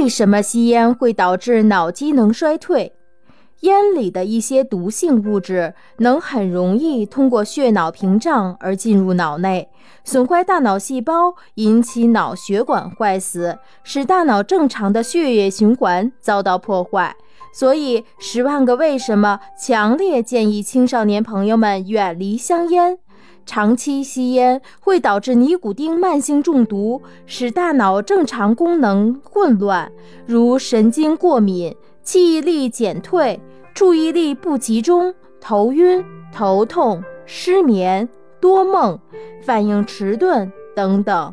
为什么吸烟会导致脑机能衰退？烟里的一些毒性物质能很容易通过血脑屏障而进入脑内，损坏大脑细胞，引起脑血管坏死，使大脑正常的血液循环遭到破坏。所以，《十万个为什么》强烈建议青少年朋友们远离香烟。长期吸烟会导致尼古丁慢性中毒，使大脑正常功能混乱，如神经过敏、记忆力减退、注意力不集中、头晕、头痛、失眠、多梦、反应迟钝等等。